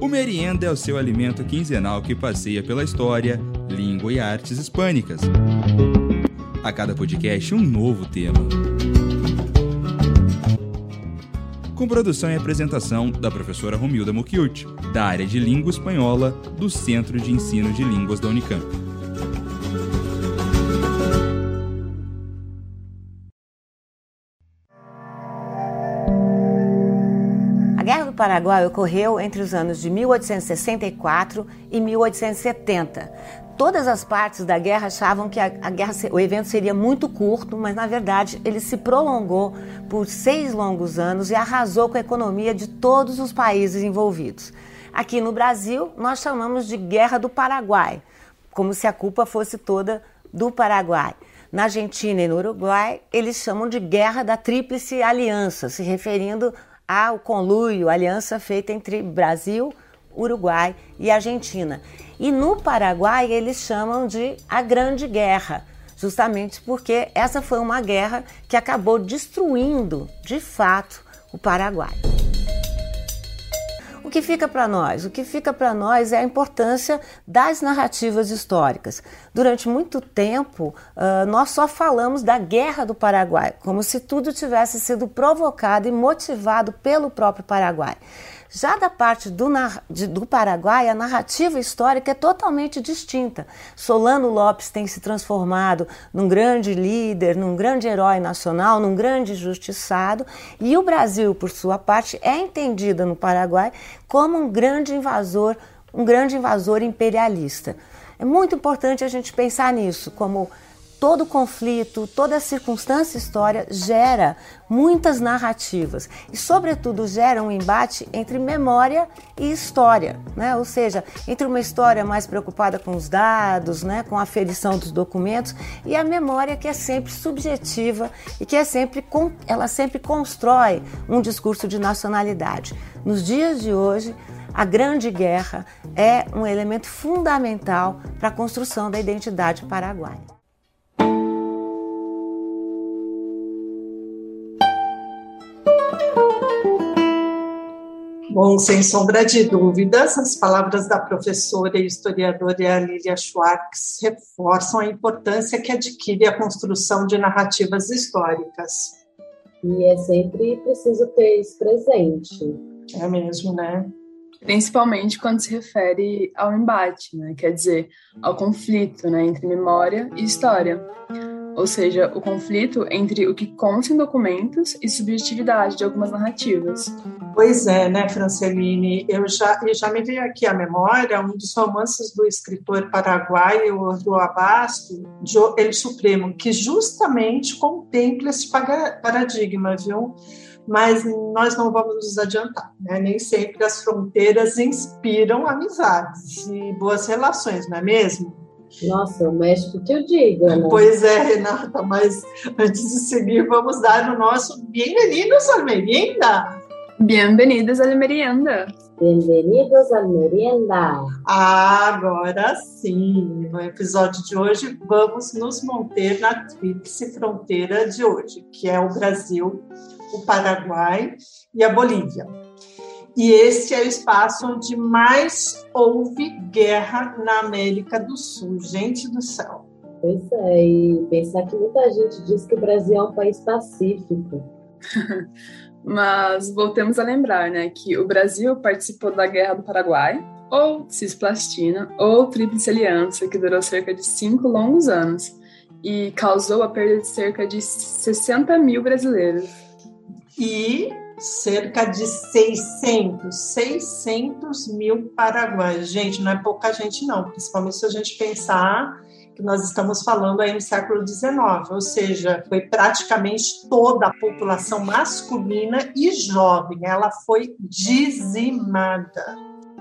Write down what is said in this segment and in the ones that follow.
O merienda é o seu alimento quinzenal que passeia pela história, língua e artes hispânicas. A cada podcast, um novo tema. Com produção e apresentação da professora Romilda Mucchiuti, da área de Língua Espanhola do Centro de Ensino de Línguas da Unicamp. Paraguai ocorreu entre os anos de 1864 e 1870. Todas as partes da guerra achavam que a, a guerra, o evento seria muito curto, mas na verdade ele se prolongou por seis longos anos e arrasou com a economia de todos os países envolvidos. Aqui no Brasil, nós chamamos de Guerra do Paraguai, como se a culpa fosse toda do Paraguai. Na Argentina e no Uruguai, eles chamam de Guerra da Tríplice Aliança, se referindo ao conluio, aliança feita entre Brasil, Uruguai e Argentina. E no Paraguai, eles chamam de a Grande Guerra, justamente porque essa foi uma guerra que acabou destruindo, de fato, o Paraguai. O que fica para nós? O que fica para nós é a importância das narrativas históricas. Durante muito tempo, uh, nós só falamos da Guerra do Paraguai, como se tudo tivesse sido provocado e motivado pelo próprio Paraguai. Já da parte do, de, do, Paraguai, a narrativa histórica é totalmente distinta. Solano Lopes tem se transformado num grande líder, num grande herói nacional, num grande justiçado, e o Brasil, por sua parte, é entendida no Paraguai como um grande invasor, um grande invasor imperialista. É muito importante a gente pensar nisso, como todo conflito, toda circunstância história gera muitas narrativas e, sobretudo, gera um embate entre memória e história, né? ou seja, entre uma história mais preocupada com os dados, né? com a aferição dos documentos e a memória que é sempre subjetiva e que é sempre ela sempre constrói um discurso de nacionalidade. Nos dias de hoje, a Grande Guerra é um elemento fundamental para a construção da identidade paraguaia. Bom, sem sombra de dúvidas, as palavras da professora e historiadora Lilia Schwartz reforçam a importância que adquire a construção de narrativas históricas. E é sempre preciso ter isso presente. É mesmo, né? Principalmente quando se refere ao embate, né? quer dizer, ao conflito né? entre memória e história ou seja, o conflito entre o que consta em documentos e subjetividade de algumas narrativas. Pois é, né, Franceline? Eu já, já me veio aqui à memória um dos romances do escritor paraguaio do Abasto, El Supremo, que justamente contempla esse paradigma, viu? Mas nós não vamos nos adiantar, né? Nem sempre as fronteiras inspiram amizades e boas relações, não é mesmo? Nossa, o México que eu digo, né? Pois é, Renata, mas antes de seguir, vamos dar o nosso bem-vindos à merienda. Bem-vindos à merienda. Bem-vindos à merienda. Agora sim, no episódio de hoje, vamos nos manter na tríplice fronteira de hoje, que é o Brasil, o Paraguai e a Bolívia. E esse é o espaço onde mais houve guerra na América do Sul. Gente do céu. Pois é, e pensar que muita gente diz que o Brasil é um país pacífico. Mas voltemos a lembrar, né, que o Brasil participou da Guerra do Paraguai, ou Cisplastina, ou Tríplice Aliança, que durou cerca de cinco longos anos e causou a perda de cerca de 60 mil brasileiros. E cerca de 600, 600 mil paraguaios. Gente, não é pouca gente não, principalmente se a gente pensar que nós estamos falando aí no século XIX, ou seja, foi praticamente toda a população masculina e jovem, ela foi dizimada.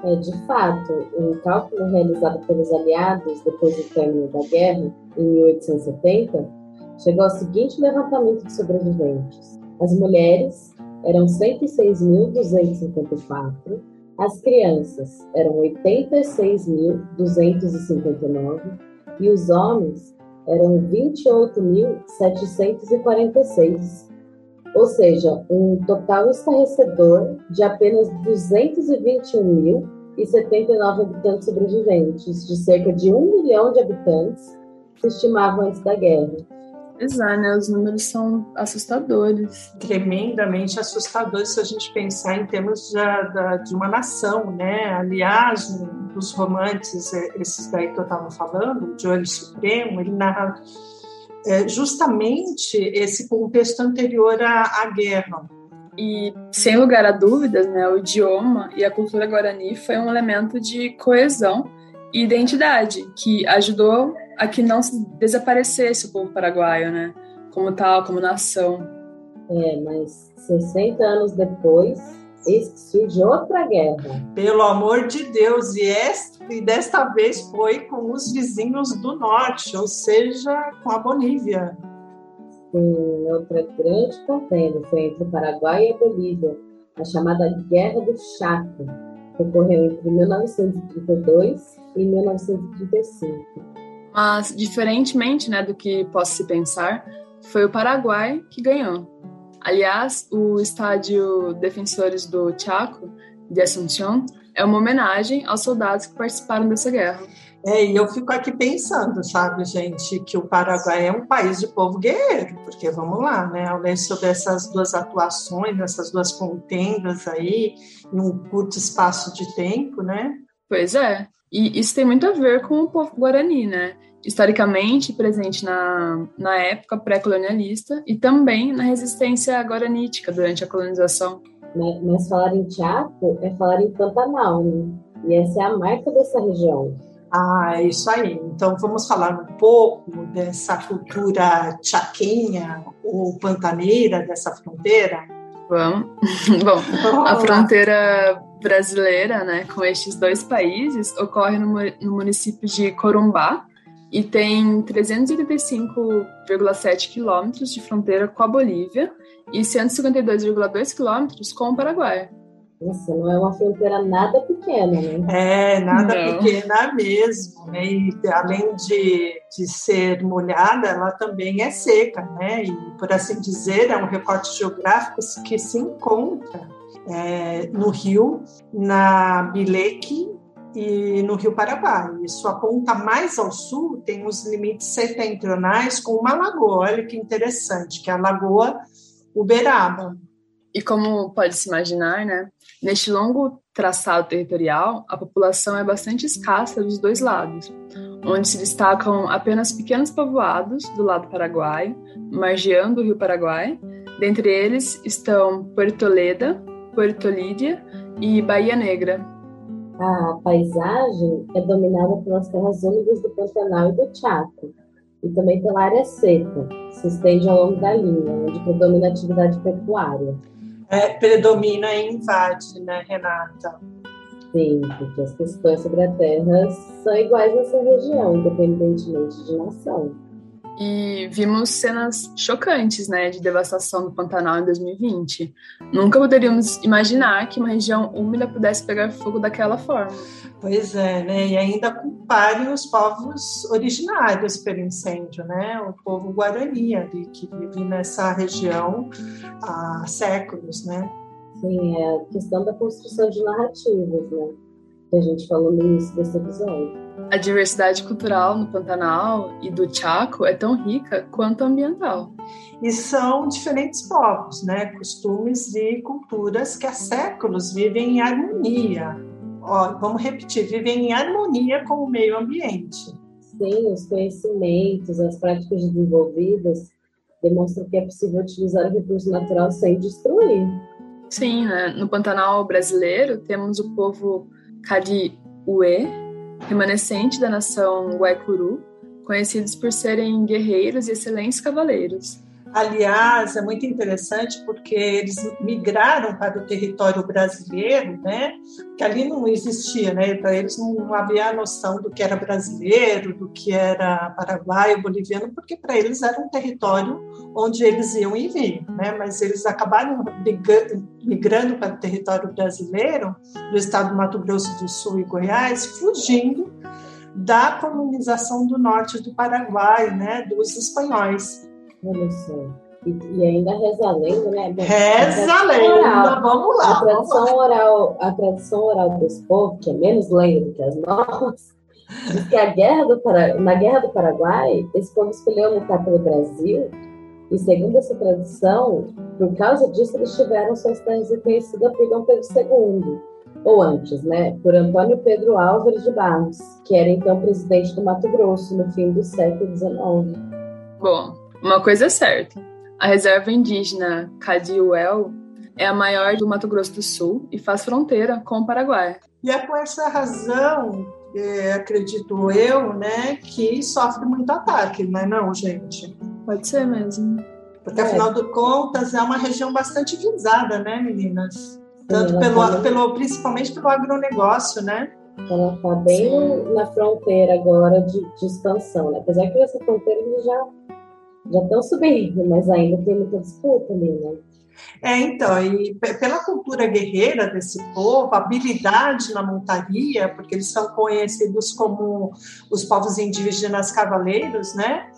É, de fato, um cálculo realizado pelos aliados depois do término da guerra, em 1870, chegou ao seguinte levantamento de sobreviventes. As mulheres eram 106.254, as crianças eram 86.259 e os homens eram 28.746. ou seja, um total estarrecedor de apenas 221.079 habitantes sobreviventes, de cerca de um milhão de habitantes se estimavam antes da guerra. Exato, né? Os números são assustadores. Tremendamente assustadores se a gente pensar em termos de, de uma nação, né? Aliás, um dos romances, é, esses daí que eu estava falando, de Olho Supremo, ele narra é, justamente esse contexto anterior à, à guerra. E, sem lugar a dúvidas, né, o idioma e a cultura guarani foi um elemento de coesão e identidade que ajudou a que não se desaparecesse o povo paraguaio, né? Como tal, como nação. É, mas 60 anos depois, surge outra guerra. Pelo amor de Deus, e, esta, e desta vez foi com os vizinhos do norte, ou seja, com a Bolívia. Sim, outra grande contenda foi entre o Paraguai e a Bolívia, a chamada Guerra do Chaco, que ocorreu entre 1932 e 1935. Mas, diferentemente né, do que possa se pensar, foi o Paraguai que ganhou. Aliás, o estádio Defensores do Chaco, de Assunción, é uma homenagem aos soldados que participaram dessa guerra. É, e eu fico aqui pensando, sabe, gente, que o Paraguai é um país de povo guerreiro, porque vamos lá, né, ao sobre essas duas atuações, essas duas contendas aí, em um curto espaço de tempo, né? Pois é. E isso tem muito a ver com o povo guarani, né? Historicamente presente na, na época pré-colonialista e também na resistência guaranítica durante a colonização. Mas, mas falar em Chaco é falar em Pantanal, né? E essa é a marca dessa região. Ah, é isso aí. Então vamos falar um pouco dessa cultura chaquenha ou pantaneira dessa fronteira? Vamos. Bom, a fronteira brasileira, né, com estes dois países, ocorre no, no município de Corumbá e tem 385,7 quilômetros de fronteira com a Bolívia e 152,2 quilômetros com o Paraguai. Nossa, não é uma fronteira nada pequena, né? É, nada não. pequena mesmo, né? E além de, de ser molhada, ela também é seca, né? E, por assim dizer, é um recorte geográfico que se encontra é, no rio, na Bileque e no Rio Paraguai. E sua ponta mais ao sul tem os limites setentrionais com uma lagoa, olha que interessante, que é a Lagoa Uberaba. E como pode se imaginar, né, neste longo traçado territorial, a população é bastante escassa dos dois lados, onde se destacam apenas pequenos povoados do lado paraguaio, margeando o Rio Paraguai. Dentre eles estão Puerto Leda, Puerto Lídia e Bahia Negra. A paisagem é dominada pelas terras úmidas do Pantanal e do Chaco, e também pela área seca, que se estende ao longo da linha, onde predomina a atividade pecuária. É, predomina e invade, né, Renata? Sim, porque as questões sobre a terra são iguais nessa região, independentemente de nação e vimos cenas chocantes, né, de devastação do Pantanal em 2020. Nunca poderíamos imaginar que uma região úmida pudesse pegar fogo daquela forma. Pois é, né, e ainda culparem os povos originários pelo incêndio, né, o povo guarani ali, que vive nessa região há séculos, né. Sim, é a questão da construção de narrativas, né, que a gente falou no início desse episódio. A diversidade cultural no Pantanal e do Chaco é tão rica quanto ambiental. E são diferentes povos, né? costumes e culturas que há séculos vivem em harmonia. Ó, vamos repetir, vivem em harmonia com o meio ambiente. Sim, os conhecimentos, as práticas desenvolvidas demonstram que é possível utilizar o recurso natural sem destruir. Sim, né? no Pantanal brasileiro temos o povo Cariuê, remanescente da nação Guaicuru, conhecidos por serem guerreiros e excelentes cavaleiros. Aliás, é muito interessante porque eles migraram para o território brasileiro, né? Que ali não existia, né? Para eles não havia a noção do que era brasileiro, do que era paraguaio, boliviano, porque para eles era um território onde eles iam e vinham, né? Mas eles acabaram migrando para o território brasileiro, do estado do Mato Grosso do Sul e Goiás, fugindo da colonização do norte do Paraguai, né? Dos espanhóis. Olha só. E, e ainda reza a lenda, né? Reza a lenda, vamos lá. A tradição, Oral, a tradição oral desse povo, que é menos lenda do que as nossas, diz que a guerra do na Guerra do Paraguai, esse povo escolheu lutar pelo Brasil, e segundo essa tradição, por causa disso, eles tiveram suas terras reconhecidas por Dom Pedro II, ou antes, né, por Antônio Pedro Álvares de Barros, que era então presidente do Mato Grosso no fim do século XIX. Bom, uma coisa é certa: a reserva indígena Cadiuel é a maior do Mato Grosso do Sul e faz fronteira com o Paraguai. E é por essa razão, é, acredito eu, né, que sofre muito ataque, não é não, gente? Pode ser mesmo. Porque, afinal é. de contas, é uma região bastante visada, né, meninas? Tanto pelo, tá pelo, principalmente pelo agronegócio, né? Ela está bem Sim. na fronteira agora de, de, expansão, né? Apesar que essa fronteira já já estão subindo, mas ainda tem muita disputa ali, né? É, então, e pela cultura guerreira desse povo, habilidade na montaria, porque eles são conhecidos como os povos indígenas cavaleiros, né?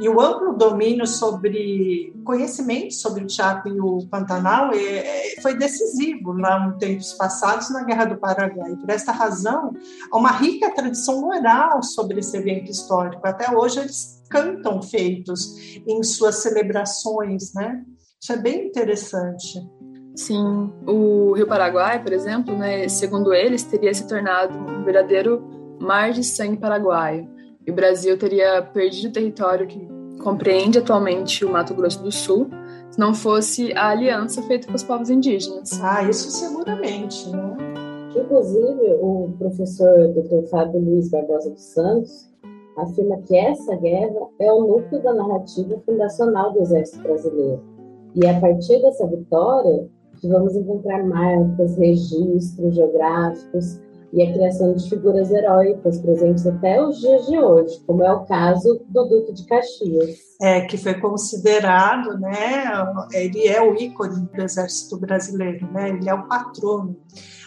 E o amplo domínio sobre conhecimento sobre o Chaco e o Pantanal é, é, foi decisivo lá nos tempos passados na Guerra do Paraguai. Por esta razão, há uma rica tradição oral sobre esse evento histórico. Até hoje eles cantam feitos em suas celebrações, né? Isso é bem interessante. Sim, o Rio Paraguai, por exemplo, né, segundo eles, teria se tornado um verdadeiro mar de sangue paraguaio. E o Brasil teria perdido o território que compreende atualmente o Mato Grosso do Sul, se não fosse a aliança feita com os povos indígenas. Ah, isso seguramente, né? Inclusive, o professor Dr. Fábio Luiz Barbosa dos Santos afirma que essa guerra é o núcleo da narrativa fundacional do Exército Brasileiro e a partir dessa vitória, vamos encontrar marcas, registros geográficos e a criação de figuras heróicas presentes até os dias de hoje, como é o caso do Duque de Caxias. É, que foi considerado, né, ele é o ícone do Exército Brasileiro, né, ele é o patrono.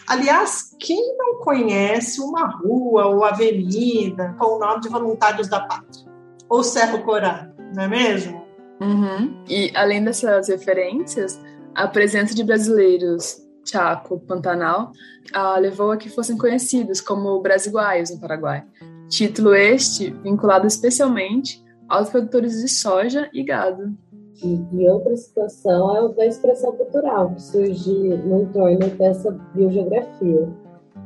Aliás, quem não conhece uma rua ou avenida com o nome de Voluntários da Pátria? Ou Cerro Corado, não é mesmo? Uhum. E além dessas referências, a presença de brasileiros Chaco, Pantanal, ah, levou a que fossem conhecidos como brasiguaios no Paraguai. Título este vinculado especialmente aos produtores de soja e gado. E, e outra situação é o da expressão cultural, que surge no entorno dessa biogeografia.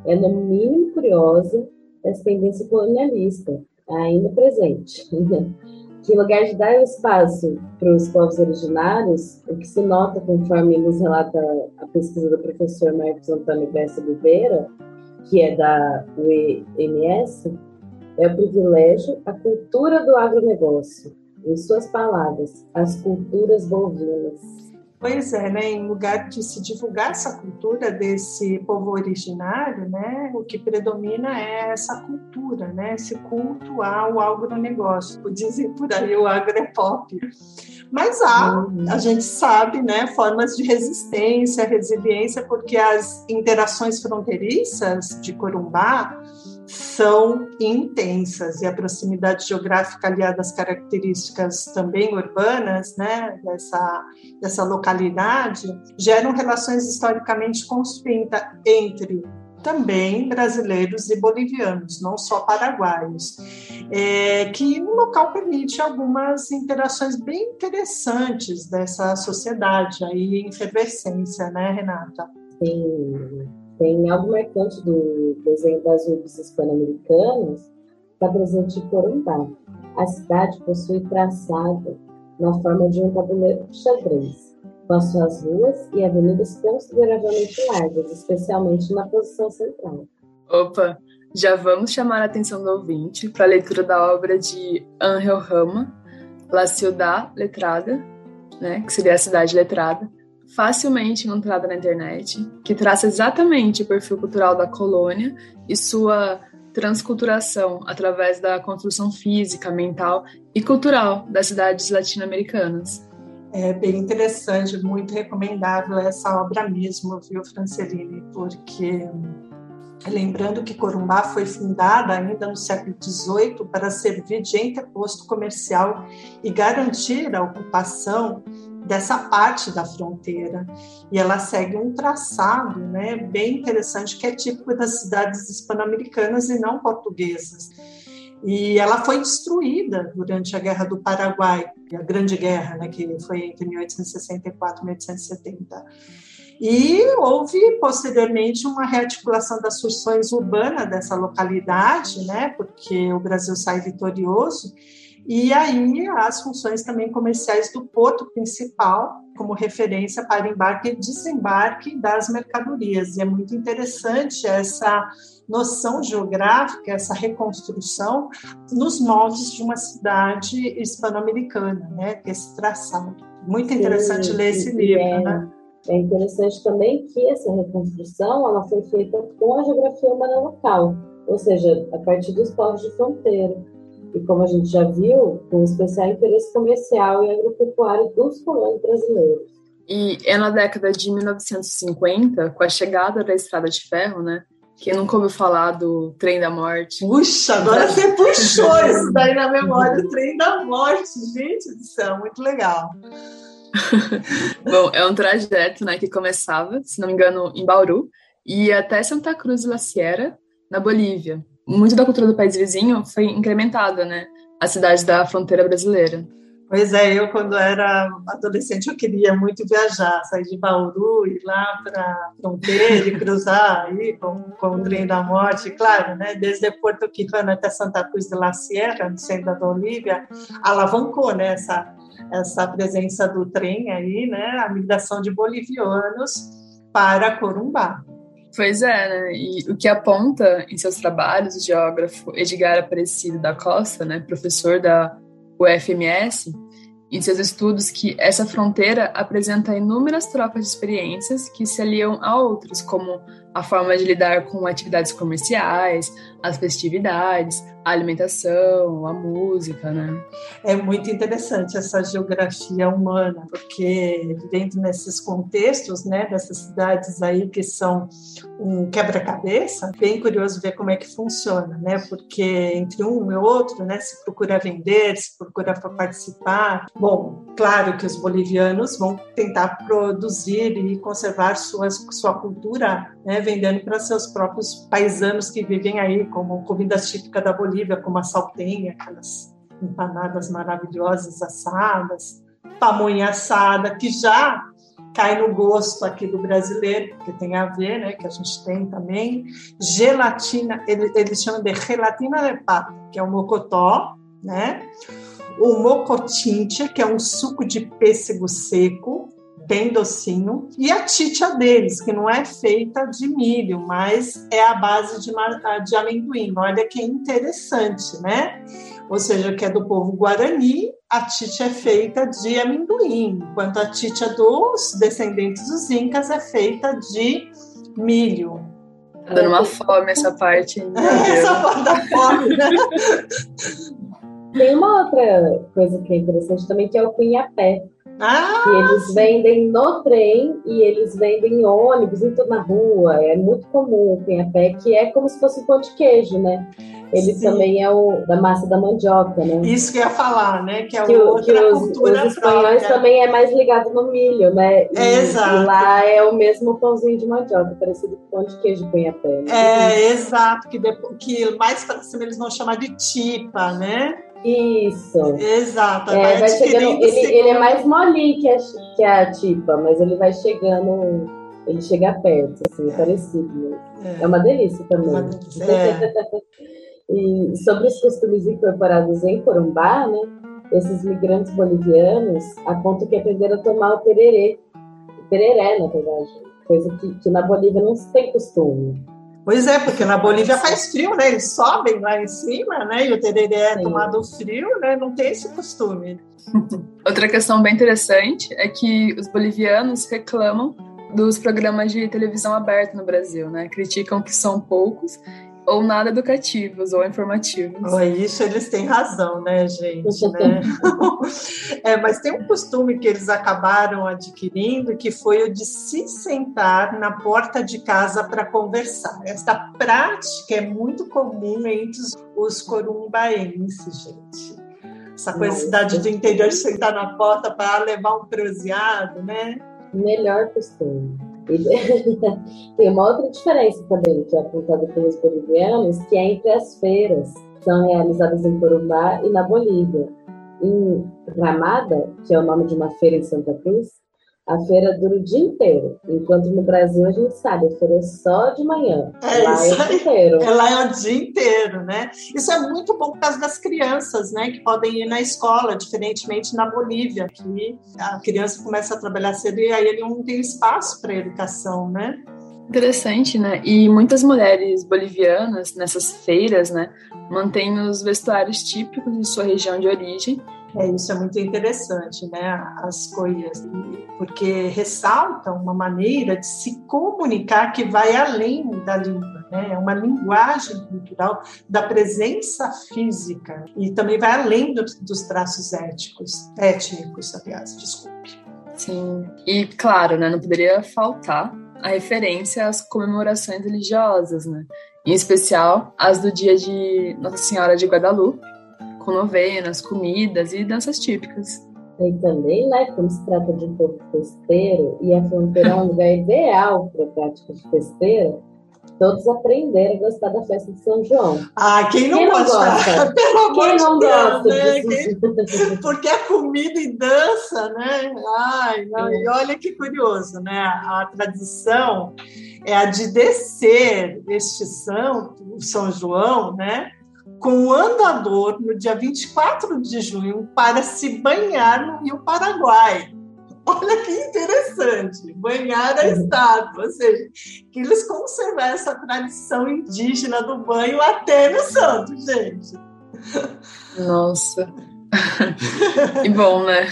É, no mínimo, curiosa essa tendência colonialista, ainda presente. que lugar de dar espaço para os povos originários, o que se nota conforme nos relata a pesquisa do professor Marcos Antônio Bessa Oliveira, que é da UEMS, é o privilégio, a cultura do agronegócio. Em suas palavras, as culturas bovinas. Pois é, né? Em lugar de se divulgar essa cultura desse povo originário, né? O que predomina é essa cultura, né? Esse culto ao agronegócio. Dizem por aí o agropop. Mas há, uhum. a gente sabe, né, formas de resistência, resiliência, porque as interações fronteiriças de Corumbá são intensas e a proximidade geográfica aliada às características também urbanas, né, dessa, dessa localidade, geram relações historicamente construídas entre também brasileiros e bolivianos, não só paraguaios, é, que no local permite algumas interações bem interessantes dessa sociedade aí em efervescência, né, Renata? Sim, tem algo marcante do desenho das urbes hispano-americanas, está presente em Corumbá. A cidade possui traçado na forma de um tabuleiro de xadrez, com as suas ruas e avenidas consideravelmente largas, especialmente na posição central. Opa, já vamos chamar a atenção do ouvinte para a leitura da obra de Angel Rama, La Ciudad Letrada, né, que seria a cidade letrada, facilmente encontrada na internet, que traça exatamente o perfil cultural da colônia e sua transculturação através da construção física, mental e cultural das cidades latino-americanas. É bem interessante, muito recomendável essa obra mesmo, viu, Franceline? Porque lembrando que Corumbá foi fundada ainda no século XVIII para servir de entreposto comercial e garantir a ocupação dessa parte da fronteira. E ela segue um traçado né, bem interessante, que é típico das cidades hispano-americanas e não portuguesas. E ela foi destruída durante a Guerra do Paraguai, a Grande Guerra, né, que foi entre 1864 e 1870. E houve posteriormente uma rearticulação das funções urbanas dessa localidade, né, porque o Brasil sai vitorioso, e aí as funções também comerciais do porto principal, como referência para embarque e desembarque das mercadorias. E é muito interessante essa noção geográfica, essa reconstrução nos moldes de uma cidade hispano-americana, né? Que é esse traçado. Muito interessante Sim, ler esse livro, é, né? É interessante também que essa reconstrução ela foi feita com a geografia humana local, ou seja, a partir dos povos de fronteira e como a gente já viu, com especial interesse comercial e agropecuário dos colonos brasileiros. E é na década de 1950, com a chegada da estrada de ferro, né? Quem nunca ouviu falar do trem da morte? Puxa, agora você puxou isso daí na memória, o trem da morte, gente do céu, muito legal. Bom, é um trajeto né, que começava, se não me engano, em Bauru, e ia até Santa Cruz de la Sierra, na Bolívia muito da cultura do país vizinho foi incrementada, né? A cidade da fronteira brasileira. Pois é, eu quando era adolescente eu queria muito viajar, sair de Bauru, ir lá para fronteira e cruzar aí com, com o trem da morte, claro, né? Desde Porto Quijano até Santa Cruz de la Sierra, no centro da Bolívia, alavancou né, essa, essa presença do trem aí, né? A migração de bolivianos para Corumbá. Pois é, né? E o que aponta em seus trabalhos o geógrafo Edgar Aparecido da Costa, né, professor da UFMS, em seus estudos que essa fronteira apresenta inúmeras trocas de experiências que se aliam a outras, como a forma de lidar com atividades comerciais, as festividades, a alimentação, a música, né? É muito interessante essa geografia humana, porque vivendo nesses contextos, né, dessas cidades aí que são um quebra-cabeça, bem curioso ver como é que funciona, né? Porque entre um e outro, né, se procura vender, se procura participar. Bom, claro que os bolivianos vão tentar produzir e conservar suas, sua cultura, né, vendendo para seus próprios paisanos que vivem aí, como comidas típicas da Bolívia, como a saltenha, aquelas empanadas maravilhosas assadas, pamonha assada, que já cai no gosto aqui do brasileiro, porque tem a ver, né, que a gente tem também. Gelatina, eles chamam de gelatina de pata, que é o mocotó, né? O mocotinche, que é um suco de pêssego seco, bem docinho. E a titia deles, que não é feita de milho, mas é a base de, de amendoim. Olha que interessante, né? ou seja, que é do povo guarani, a tite é feita de amendoim, enquanto a tite dos descendentes dos incas é feita de milho. Tá dando uma fome essa parte. essa parte da fome, né? Tem uma outra coisa que é interessante também, que é o cunhapé. Ah, que eles vendem no trem e eles vendem em ônibus, em toda na rua. É muito comum o cunhapé, que é como se fosse um pão de queijo, né? ele Sim. também é o da massa da mandioca, né? Isso que eu ia falar, né? Que é que, outra que os, cultura os espanhóis própria. também é mais ligado no milho, né? E, é, exato. E lá é o mesmo pãozinho de mandioca, parecido com pão de queijo punhapé. Né? É, exato. Que, depois, que mais para cima eles vão chamar de tipa, né? Isso. Exato. É, vai, chegando, ele, ele, é mais molinho que a, que a tipa, mas ele vai chegando, ele chega perto, assim, é. parecido. É. é uma delícia também. Uma delícia. É. E sobre os costumes incorporados em Corumbá, né, esses migrantes bolivianos apontam que aprenderam a tomar o tererê, o tereré, na verdade, coisa que, que na Bolívia não se tem costume. Pois é, porque na Bolívia faz frio, né? Eles sobem lá em cima, né? E o tereré é tomado frio, né? Não tem esse costume. Outra questão bem interessante é que os bolivianos reclamam dos programas de televisão aberta no Brasil, né? Criticam que são poucos ou nada educativos ou informativos. Oh, isso eles têm razão, né, gente? Né? é, mas tem um costume que eles acabaram adquirindo que foi o de se sentar na porta de casa para conversar. Esta prática é muito comum entre os corumbaenses, gente. Essa coisa Mas, cidade do interior de sentar na porta para levar um proseado, né? Melhor costume. tem uma outra diferença também que é apontada pelos bolivianos, que é entre as feiras que são realizadas em Corumbá e na Bolívia. Em Ramada, que é o nome de uma feira em Santa Cruz, a feira dura o dia inteiro, enquanto no Brasil a gente sabe, a feira é só de manhã. É lá é o dia inteiro. É lá é o dia inteiro, né? Isso é muito bom por causa das crianças, né? Que podem ir na escola, diferentemente na Bolívia, que a criança começa a trabalhar cedo e aí ele não tem espaço para educação, né? Interessante, né? E muitas mulheres bolivianas nessas feiras, né, mantêm os vestuários típicos de sua região de origem é, isso é muito interessante, né? As coisas, porque ressaltam uma maneira de se comunicar que vai além da língua, né? É uma linguagem cultural da presença física e também vai além do, dos traços éticos, étnicos, aliás, desculpe. Sim, e claro, né? Não poderia faltar a referência às comemorações religiosas, né? Em especial as do dia de Nossa Senhora de Guadalupe, com novenas, comidas e danças típicas. E também, né, como se trata de um povo festeiro e a fronteira é um lugar ideal para a prática de festeira, todos aprenderam a gostar da festa de São João. Ah, quem não, quem não gosta? gosta? Pelo amor quem não de Deus, gosta né? Quem... Porque é comida e dança, né? Ai, não. E olha que curioso, né? A tradição é a de descer este santo, o São João, né? Com o andador no dia 24 de junho para se banhar no Rio Paraguai. Olha que interessante, banhar a estátua, ou seja, que eles conservaram essa tradição indígena do banho até no santo, gente. Nossa. e bom, né?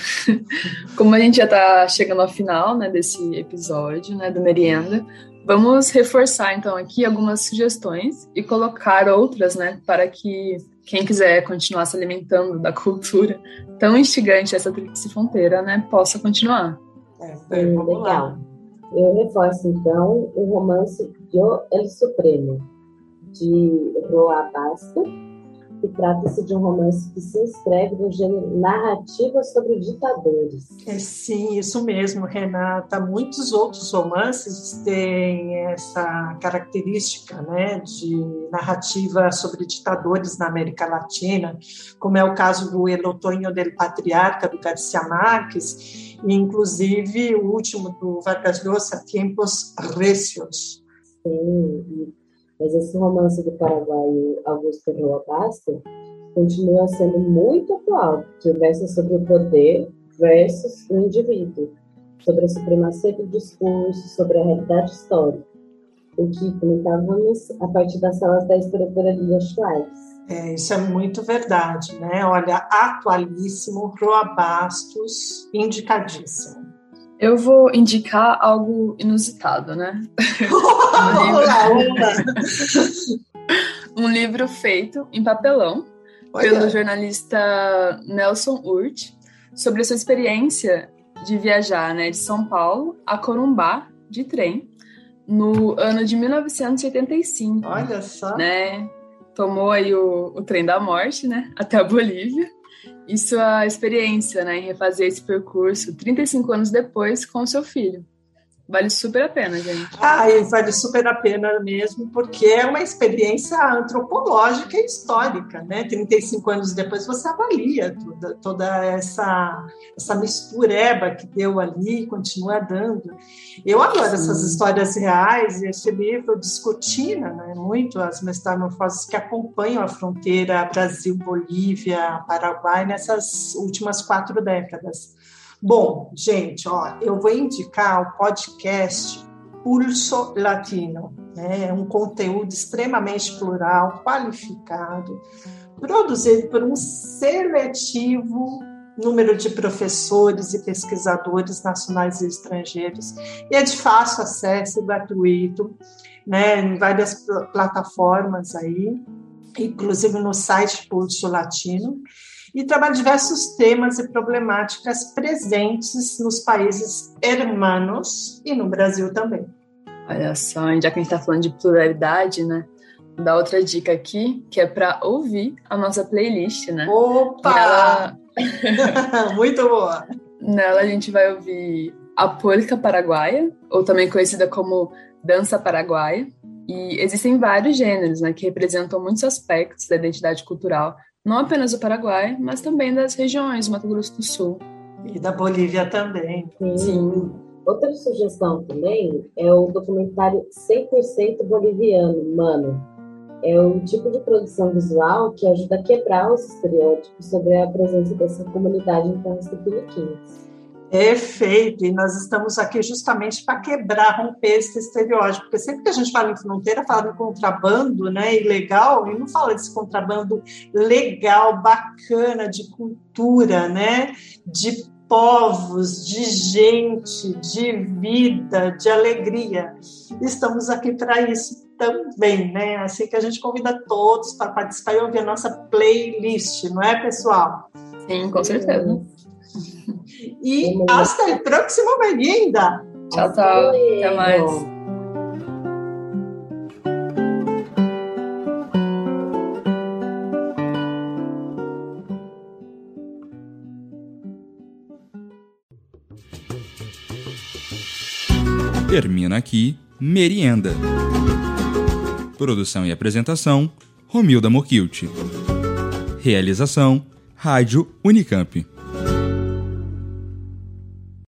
Como a gente já está chegando ao final né, desse episódio né, do Merienda, Vamos reforçar então aqui algumas sugestões e colocar outras, né, para que quem quiser continuar se alimentando da cultura tão instigante essa tríplice fronteira, né, possa continuar. É, legal. Eu reforço então o romance Yo El Supremo de Roa Basta que trata-se de um romance que se inscreve no gênero narrativa sobre ditadores. É, sim, isso mesmo, Renata. Muitos outros romances têm essa característica né, de narrativa sobre ditadores na América Latina, como é o caso do El Otoño del Patriarca, do Garcia Marques, e inclusive o último do Vargas Llosa, Tiempos Recios. Sim, mas esse romance do paraguaio Augusto Roa Basta continua sendo muito atual, que versa sobre o poder versus o indivíduo, sobre a supremacia do discurso, sobre a realidade histórica, o que comentávamos a partir das salas da historiadora Lilia Schwartz. É, isso é muito verdade, né? Olha, atualíssimo, Roa Bastos, indicadíssimo. Eu vou indicar algo inusitado, né? um livro feito em papelão Olha. pelo jornalista Nelson Urt sobre a sua experiência de viajar né, de São Paulo a Corumbá de trem no ano de 1985. Olha só. Né? Tomou aí o, o trem da morte, né? Até a Bolívia e sua experiência né, em refazer esse percurso 35 anos depois com seu filho. Vale super a pena, gente. Ah, vale super a pena mesmo, porque é uma experiência antropológica e histórica, né? 35 anos depois você avalia toda, toda essa, essa mistureba que deu ali e continua dando. Eu adoro Sim. essas histórias reais e esse livro descortina né, muito as metamorfoses que acompanham a fronteira Brasil-Bolívia, Paraguai nessas últimas quatro décadas. Bom, gente, ó, eu vou indicar o podcast Pulso Latino. Né? É um conteúdo extremamente plural, qualificado, produzido por um seletivo número de professores e pesquisadores nacionais e estrangeiros. E é de fácil acesso, gratuito, né, em várias plataformas aí, inclusive no site Pulso Latino e trabalha diversos temas e problemáticas presentes nos países hermanos e no Brasil também. Olha só, já que a gente está falando de pluralidade, né? dar outra dica aqui, que é para ouvir a nossa playlist, né? Opa! Muito boa! Nela a gente vai ouvir a polca paraguaia, ou também conhecida como dança paraguaia. E existem vários gêneros, né, que representam muitos aspectos da identidade cultural, não apenas do Paraguai, mas também das regiões do Mato Grosso do Sul. E da Bolívia também. Sim. Sim. Outra sugestão também é o documentário 100% boliviano, Mano. É um tipo de produção visual que ajuda a quebrar os estereótipos sobre a presença dessa comunidade em terras tupiniquins. Perfeito, e nós estamos aqui justamente para quebrar, romper esse estereótipo, porque sempre que a gente fala em fronteira, fala em contrabando, né, ilegal, e não fala desse contrabando legal, bacana, de cultura, né, de povos, de gente, de vida, de alegria. Estamos aqui para isso também, né? Assim que a gente convida todos para participar e ouvir a nossa playlist, não é, pessoal? Sim, com certeza. E hasta o próximo merienda. Tchau, tchau. Até mais. Termina aqui Merienda. Produção e apresentação: Romilda Mokilt. Realização: Rádio Unicamp.